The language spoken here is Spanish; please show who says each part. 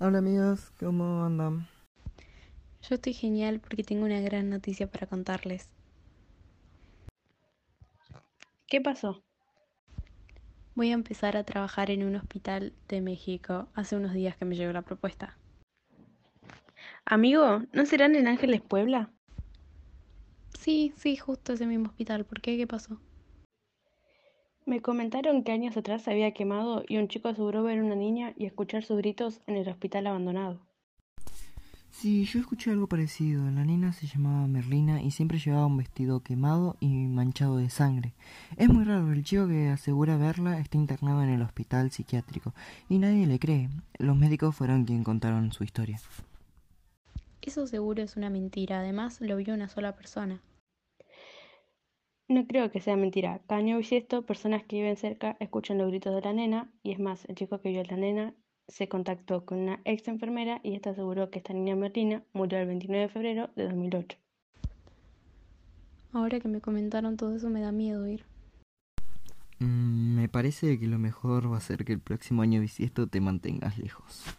Speaker 1: Hola amigos, ¿cómo andan?
Speaker 2: Yo estoy genial porque tengo una gran noticia para contarles.
Speaker 3: ¿Qué pasó?
Speaker 2: Voy a empezar a trabajar en un hospital de México. Hace unos días que me llegó la propuesta.
Speaker 3: Amigo, ¿no serán en Ángeles Puebla?
Speaker 2: Sí, sí, justo ese mismo hospital. ¿Por qué? ¿Qué pasó?
Speaker 3: Me comentaron que años atrás se había quemado y un chico aseguró ver una niña y escuchar sus gritos en el hospital abandonado.
Speaker 1: Sí, yo escuché algo parecido. La nena se llamaba Merlina y siempre llevaba un vestido quemado y manchado de sangre. Es muy raro, el chico que asegura verla está internado en el hospital psiquiátrico y nadie le cree. Los médicos fueron quienes contaron su historia.
Speaker 2: Eso seguro es una mentira. Además, lo vio una sola persona.
Speaker 3: No creo que sea mentira. Cada año bisiesto, personas que viven cerca escuchan los gritos de la nena y es más, el chico que vio a la nena se contactó con una ex enfermera y esta aseguró que esta niña Merlina murió el 29 de febrero de 2008.
Speaker 2: Ahora que me comentaron todo eso me da miedo ir.
Speaker 1: Mm, me parece que lo mejor va a ser que el próximo año bisiesto te mantengas lejos.